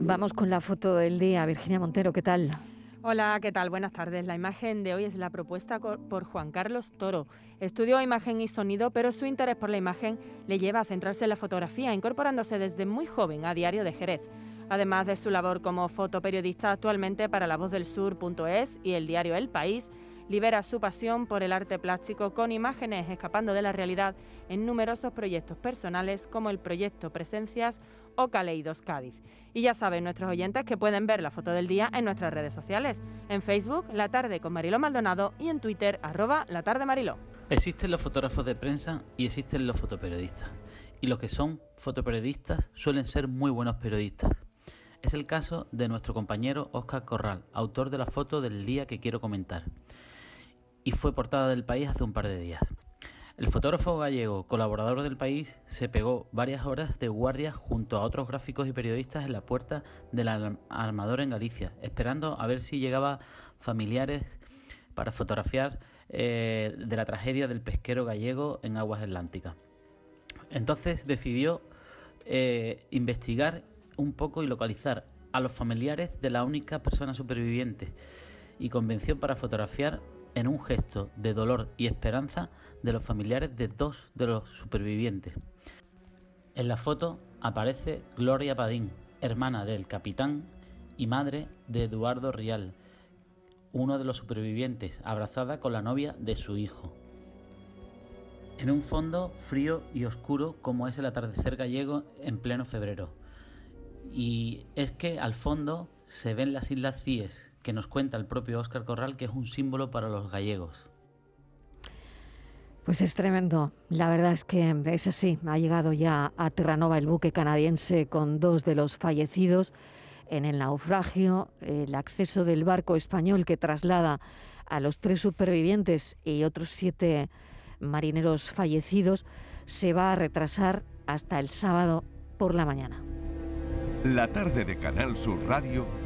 Vamos con la foto del día. Virginia Montero, ¿qué tal? Hola, ¿qué tal? Buenas tardes. La imagen de hoy es la propuesta por Juan Carlos Toro. Estudió imagen y sonido, pero su interés por la imagen le lleva a centrarse en la fotografía, incorporándose desde muy joven a Diario de Jerez. Además de su labor como fotoperiodista actualmente para La Voz del Sur.es y el diario El País, libera su pasión por el arte plástico con imágenes escapando de la realidad en numerosos proyectos personales como el proyecto Presencias o Caleidos Cádiz. Y ya saben nuestros oyentes que pueden ver la foto del día en nuestras redes sociales, en Facebook La Tarde con Mariló Maldonado y en Twitter arroba La Tarde Mariló. Existen los fotógrafos de prensa y existen los fotoperiodistas. Y los que son fotoperiodistas suelen ser muy buenos periodistas. Es el caso de nuestro compañero Óscar Corral, autor de la foto del día que quiero comentar. Y fue portada del país hace un par de días. El fotógrafo gallego, colaborador del país, se pegó varias horas de guardia junto a otros gráficos y periodistas en la puerta del armador en Galicia, esperando a ver si llegaba familiares para fotografiar eh, de la tragedia del pesquero gallego en aguas atlánticas. Entonces decidió eh, investigar un poco y localizar a los familiares de la única persona superviviente y convenció para fotografiar en un gesto de dolor y esperanza de los familiares de dos de los supervivientes. En la foto aparece Gloria Padín, hermana del capitán y madre de Eduardo Rial, uno de los supervivientes, abrazada con la novia de su hijo. En un fondo frío y oscuro como es el atardecer gallego en pleno febrero. Y es que al fondo se ven las Islas Cíes, que nos cuenta el propio Óscar Corral que es un símbolo para los gallegos. Pues es tremendo. La verdad es que es así. Ha llegado ya a Terranova el buque canadiense con dos de los fallecidos en el naufragio. El acceso del barco español que traslada a los tres supervivientes y otros siete marineros fallecidos se va a retrasar hasta el sábado por la mañana. La tarde de Canal Sur Radio